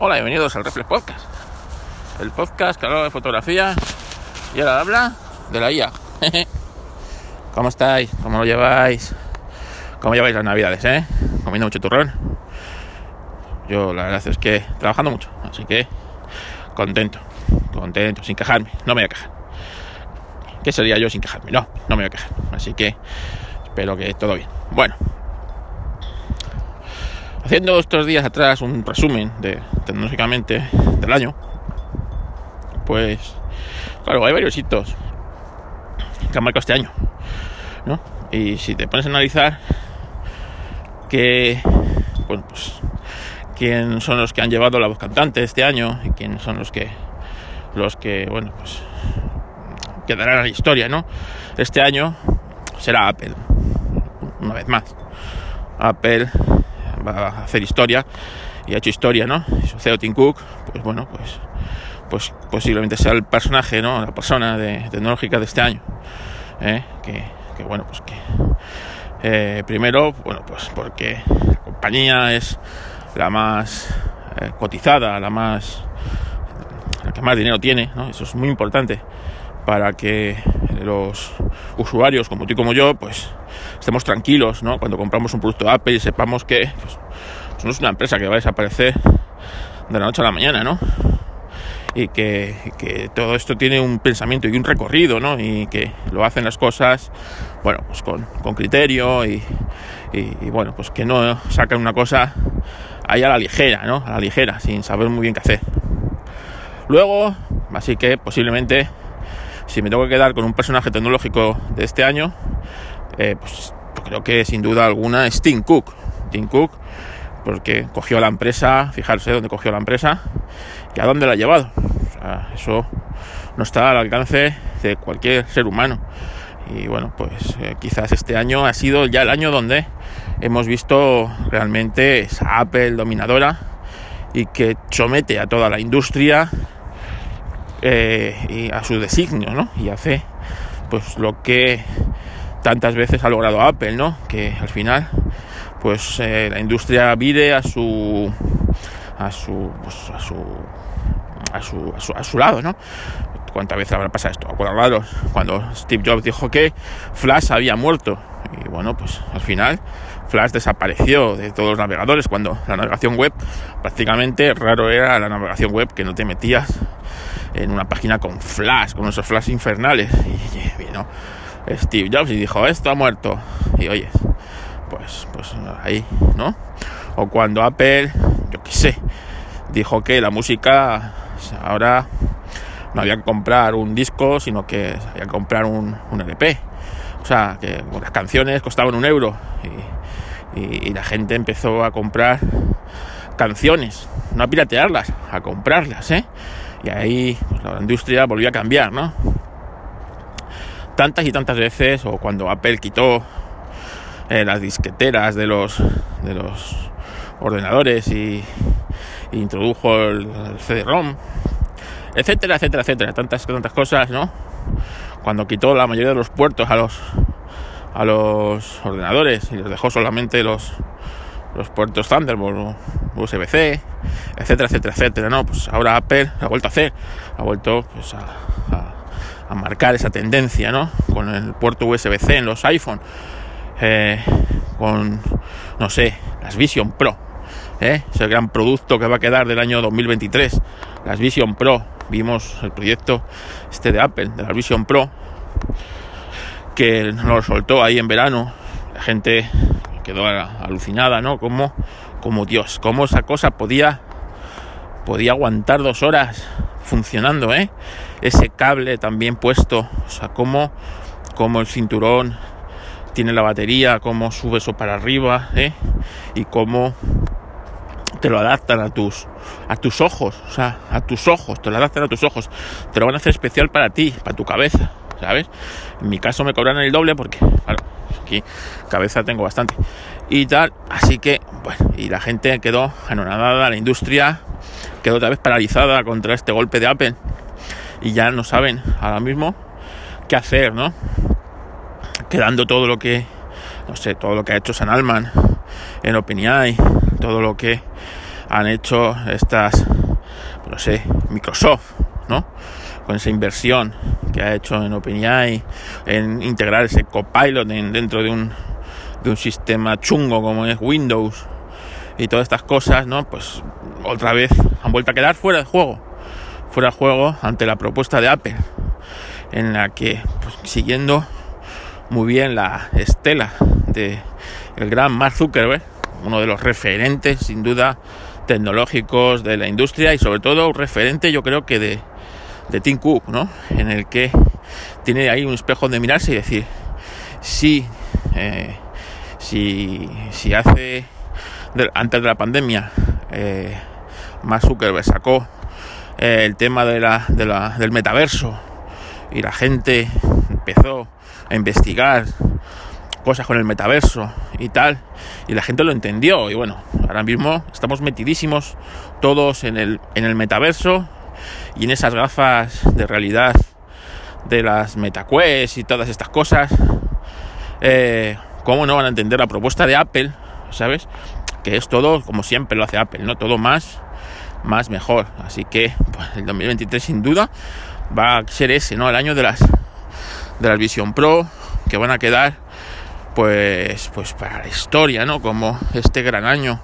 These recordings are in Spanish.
Hola, bienvenidos al Reflex Podcast. El podcast que habla de fotografía y ahora habla de la IA. ¿Cómo estáis? ¿Cómo lo lleváis? ¿Cómo lleváis las navidades, eh? ¿Comiendo mucho turrón? Yo la verdad es que trabajando mucho, así que contento, contento, sin quejarme, no me voy a quejar. ¿Qué sería yo sin quejarme? No, no me voy a quejar. Así que espero que todo bien. Bueno, haciendo estos días atrás un resumen de tecnológicamente del año, pues claro, hay varios hitos que han marcado este año, ¿no? Y si te pones a analizar que, bueno, pues quién son los que han llevado la voz cantante este año y quiénes son los que los que, bueno, pues quedarán en la historia, ¿no? Este año será Apple, una vez más. Apple hacer historia y ha hecho historia, ¿no? CEO Tim Cook, pues bueno, pues, pues posiblemente sea el personaje, ¿no? La persona de, tecnológica de este año. ¿eh? Que, bueno, pues que eh, primero, bueno, pues porque la compañía es la más eh, cotizada, la más la que más dinero tiene. Eso es muy importante para que los usuarios como tú y como yo, pues estemos tranquilos, ¿no? Cuando compramos un producto Apple y sepamos que pues, pues, no es una empresa que va a desaparecer de la noche a la mañana, ¿no? Y que, todo esto tiene un pensamiento y un recorrido, ¿no? Y que lo hacen las cosas, bueno, pues con, criterio y, bueno, pues que no sacan una cosa ahí la ligera, ¿no? A la ligera, sin saber muy bien qué hacer. Luego, así que posiblemente, si me tengo que quedar con un personaje tecnológico de este año, eh, pues creo que sin duda alguna es Tim Cook. Tim Cook, porque cogió la empresa, fijarse dónde cogió la empresa y a dónde la ha llevado. eso no está al alcance de cualquier ser humano. Y bueno, pues eh, quizás este año ha sido ya el año donde hemos visto realmente esa Apple dominadora y que somete a toda la industria eh, a su designio, ¿no? Y hace pues lo que tantas veces ha logrado Apple, ¿no? Que al final, pues eh, la industria vire pues, a su a su, a su, a su lado, ¿no? ¿Cuántas veces habrá pasado esto? Acordaros cuando Steve Jobs dijo que Flash había muerto. Y bueno, pues al final Flash desapareció de todos los navegadores cuando la navegación web prácticamente raro era la navegación web que no te metías en una página con Flash, con esos Flash infernales. Y, y ¿no? Steve Jobs y dijo, esto ha muerto. Y oyes, pues, pues ahí, ¿no? O cuando Apple, yo qué sé, dijo que la música ahora no había que comprar un disco, sino que había que comprar un, un LP. O sea, que las canciones costaban un euro y, y, la gente empezó a comprar canciones, no a piratearlas, a comprarlas, ¿eh? Y ahí pues, la industria volvió a cambiar, ¿no? tantas y tantas veces, o cuando Apple quitó eh, las disqueteras de los, de los ordenadores y, introdujo el, CD-ROM, etcétera, etcétera, etcétera, tantas, tantas cosas, ¿no? Cuando quitó la mayoría de los puertos a los a los ordenadores y les dejó solamente los los puertos Thunderbolt, USB-C, etcétera, etcétera, etcétera, ¿no? Pues ahora Apple ha vuelto a hacer, ha vuelto pues, a a marcar esa tendencia, ¿no? Con el puerto USB-C en los iPhone, eh, con, no sé, las Vision Pro, ¿eh? es el gran producto que va a quedar del año 2023, las Vision Pro, vimos el proyecto este de Apple, de la Vision Pro, que nos soltó ahí en verano, la gente quedó alucinada, ¿no? Como, como Dios, cómo esa cosa podía, podía aguantar dos horas funcionando, ¿eh? Ese cable también puesto, o sea, cómo, el cinturón tiene la batería, cómo sube eso para arriba, ¿eh? Y cómo te lo adaptan a tus a tus ojos, o sea, a tus ojos, te lo adaptan a tus ojos, te lo van a hacer especial para ti, para tu cabeza, ¿sabes? En mi caso me cobran el doble porque, claro, aquí cabeza tengo bastante y tal, así que, bueno, y la gente quedó anonadada, la industria quedó otra vez paralizada contra este golpe de Apple y ya no saben ahora mismo qué hacer, ¿no? Quedando todo lo que, no sé, todo lo que ha hecho San Alman en OpenAI, todo lo que han hecho estas, no sé, Microsoft, ¿no? Con esa inversión que ha hecho en OpenAI, en integrar ese copilot dentro de un, de un sistema chungo como es Windows y todas estas cosas, ¿no? Pues otra vez han vuelto a quedar fuera de juego, fuera de juego ante la propuesta de Apple, en la que, pues, siguiendo muy bien la estela de el gran Mark Zuckerberg, uno de los referentes, sin duda, tecnológicos de la industria y sobre todo un referente, yo creo que de, de Tim Cook, ¿no? En el que tiene ahí un espejo de mirarse y decir, sí, eh, si, si hace antes de la pandemia eh, Zuckerberg sacó eh, el tema de la, del metaverso y la gente empezó a investigar cosas con el metaverso y tal y la gente lo entendió y bueno ahora mismo estamos metidísimos todos en el, en el metaverso y en esas gafas de realidad de las MetaQuest y todas estas cosas eh, ¿cómo no van a entender la propuesta de Apple? ¿sabes? que es todo como siempre lo hace Apple, ¿no? Todo más, más mejor. Así que pues, el 2023 sin duda va a ser ese, ¿no? El año de las de las Vision Pro que van a quedar pues pues para la historia, ¿no? Como este gran año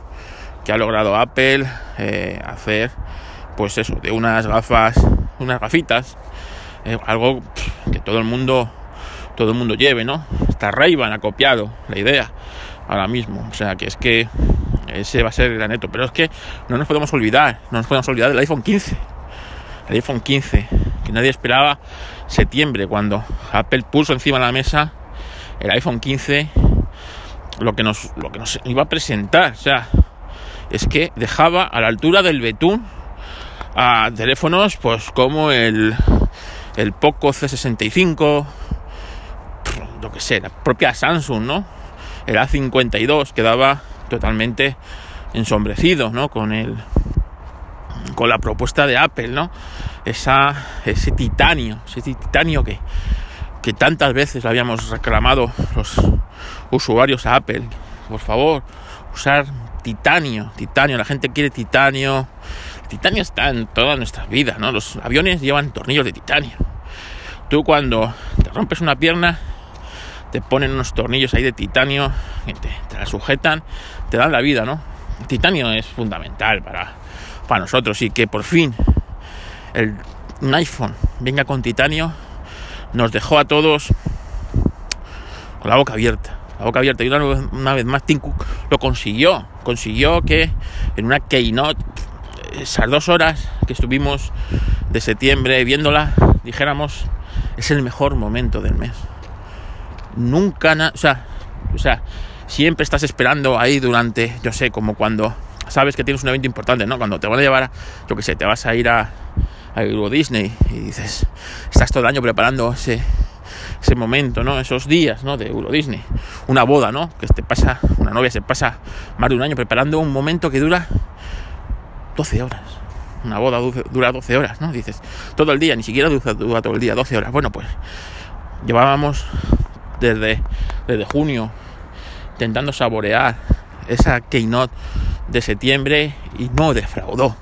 que ha logrado Apple eh, hacer pues eso, de unas gafas, unas gafitas, eh, algo que todo el mundo todo el mundo lleve, ¿no? Hasta ray ha copiado la idea ahora mismo. O sea que es que ese va a ser el neto. Pero es que no nos podemos olvidar, no nos podemos olvidar del iPhone 15. El iPhone 15, que nadie esperaba septiembre, cuando Apple puso encima de la mesa el iPhone 15, lo que nos, lo que nos iba a presentar. O sea, es que dejaba a la altura del betún a teléfonos pues como el, el Poco C65, lo que sé, la propia Samsung, ¿no? El A52 quedaba totalmente ensombrecido, ¿no? Con el con la propuesta de Apple, ¿no? Esa, ese titanio, ese titanio que, que tantas veces habíamos reclamado los usuarios a Apple. Por favor, usar titanio, titanio, la gente quiere titanio. Titanio está en toda nuestra vida, ¿no? Los aviones llevan tornillos de titanio. Tú cuando te rompes una pierna, te ponen unos tornillos ahí de titanio, te, te la sujetan, te dan la vida, ¿no? Titanio es fundamental para, para nosotros y que por fin el, un iPhone venga con titanio nos dejó a todos con la boca abierta. La boca abierta y una, vez más Tim Cook lo consiguió. Consiguió que en una keynote, esas dos horas que estuvimos de septiembre viéndola, dijéramos, es el mejor momento del mes nunca, o sea, o sea, siempre estás esperando ahí durante, yo sé, como cuando sabes que tienes un evento importante, ¿no? Cuando te van a llevar, a, yo que sé, te vas a ir a, a Euro Disney y dices, estás todo el año preparando ese, ese momento, ¿no? Esos días, ¿no? De Euro Disney. Una boda, ¿no? Que te pasa, una novia se pasa más de un año preparando un momento que dura 12 horas. Una boda dura 12 horas, ¿no? Dices, todo el día, ni siquiera dura, todo el día, 12 horas. Bueno, pues llevábamos desde, desde junio intentando saborear esa keynote de septiembre y no defraudó.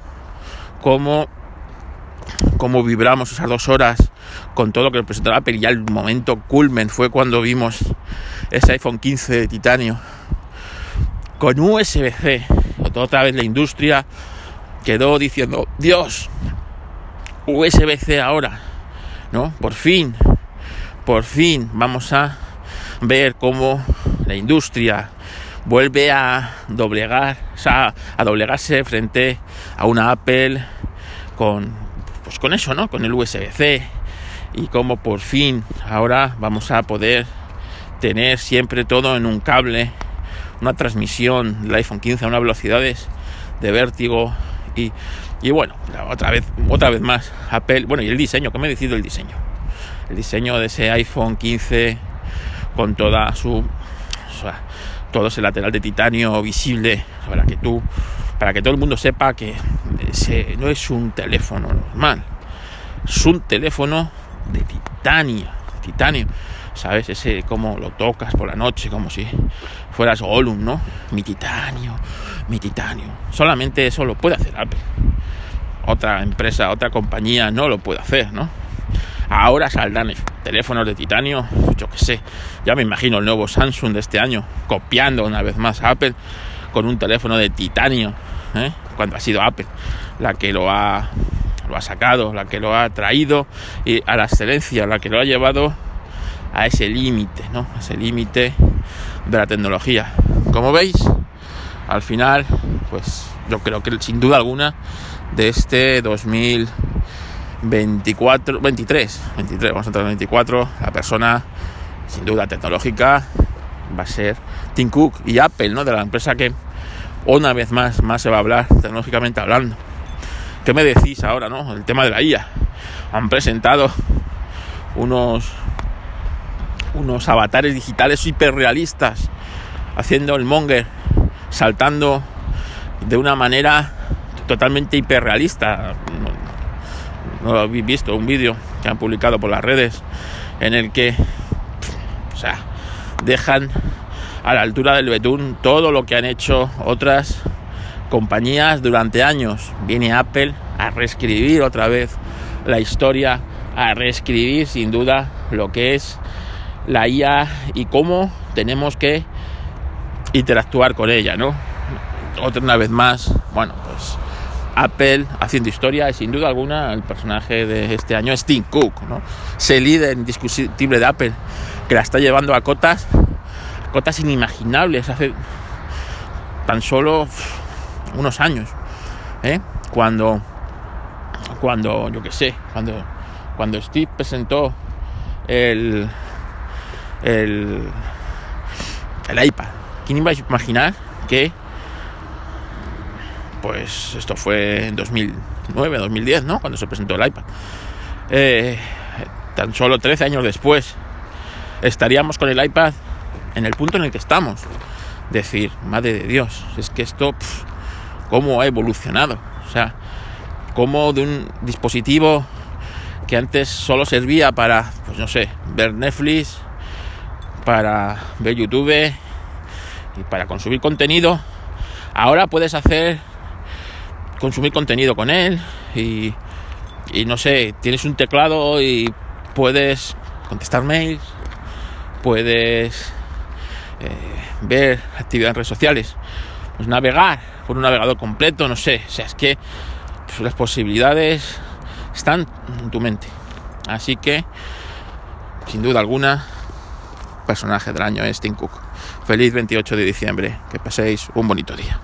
Como, como vibramos esas dos horas con todo lo que presentó Apple ya el momento culmen fue cuando vimos ese iPhone 15 de titanio con USB-C. Otra vez la industria quedó diciendo, Dios, USB-C ahora, ¿no? Por fin, por fin vamos a ver cómo la industria vuelve a doblegar, a doblegarse frente a una Apple con, pues con eso, ¿no? Con el USB-C y cómo por fin ahora vamos a poder tener siempre todo en un cable, una transmisión del iPhone 15 a unas velocidades de vértigo y, bueno, otra vez, otra vez más Apple, bueno y el diseño, que me he decidido el diseño, el diseño de ese iPhone 15 con toda su todo ese lateral de titanio visible para que tú para que todo el mundo sepa que ese no es un teléfono normal. Es un teléfono de titanio titanio. Sabes ese como lo tocas por la noche como si fueras Gollum no mi titanio mi titanio. Solamente eso lo puede hacer Apple. Otra empresa, otra compañía no lo puede hacer, ¿no? Ahora saldrán teléfonos de titanio, yo qué sé. Ya me imagino el nuevo Samsung de este año copiando una vez más a Apple con un teléfono de titanio, ¿eh? cuando ha sido Apple la que lo ha, lo ha sacado, la que lo ha traído y a la excelencia, la que lo ha llevado a ese límite, ¿no? A ese límite de la tecnología. Como veis, al final, pues yo creo que sin duda alguna de este 2024, 23, 23, vamos a entrar en 24, la persona sin duda tecnológica va a ser Tim Cook y Apple, ¿no? De la empresa que una vez más, más se va a hablar tecnológicamente hablando. ¿Qué me decís ahora, no? El tema de la IA. Han presentado unos unos avatares digitales hiperrealistas haciendo el monger, saltando de una manera totalmente hiperrealista. No, lo habéis visto, un vídeo que han publicado por las redes en el que, dejan a la altura del betún todo lo que han hecho otras compañías durante años. Viene Apple a reescribir otra vez la historia, a reescribir sin duda lo que es la IA y cómo tenemos que interactuar con ella, ¿no? Otra una vez más, bueno, pues Apple haciendo historia y sin duda alguna el personaje de este año es Tim Cook, ¿no? Ese líder indiscutible de Apple que la está llevando a cotas, cotas inimaginables hace tan solo unos años, ¿eh? Cuando, cuando, yo qué sé, cuando, cuando Steve presentó el, el, el iPad. ¿Quién iba a imaginar que pues esto fue en 2009, 2010, ¿no? Cuando se presentó el iPad. Eh, tan solo 13 años después estaríamos con el iPad en el punto en el que estamos. Decir, madre de Dios, es que esto, ¿cómo ha evolucionado? O sea, como de un dispositivo que antes solo servía para, pues no sé, ver Netflix, para ver YouTube y para consumir contenido, ahora puedes hacer consumir contenido con él y, no sé, tienes un teclado y puedes contestar mails, puedes eh, ver actividad en redes sociales, pues navegar por un navegador completo, no sé, o sea, es que pues, las posibilidades están en tu mente. Así que, sin duda alguna, personaje del año es Tim Cook. Feliz 28 de diciembre, que paséis un bonito día.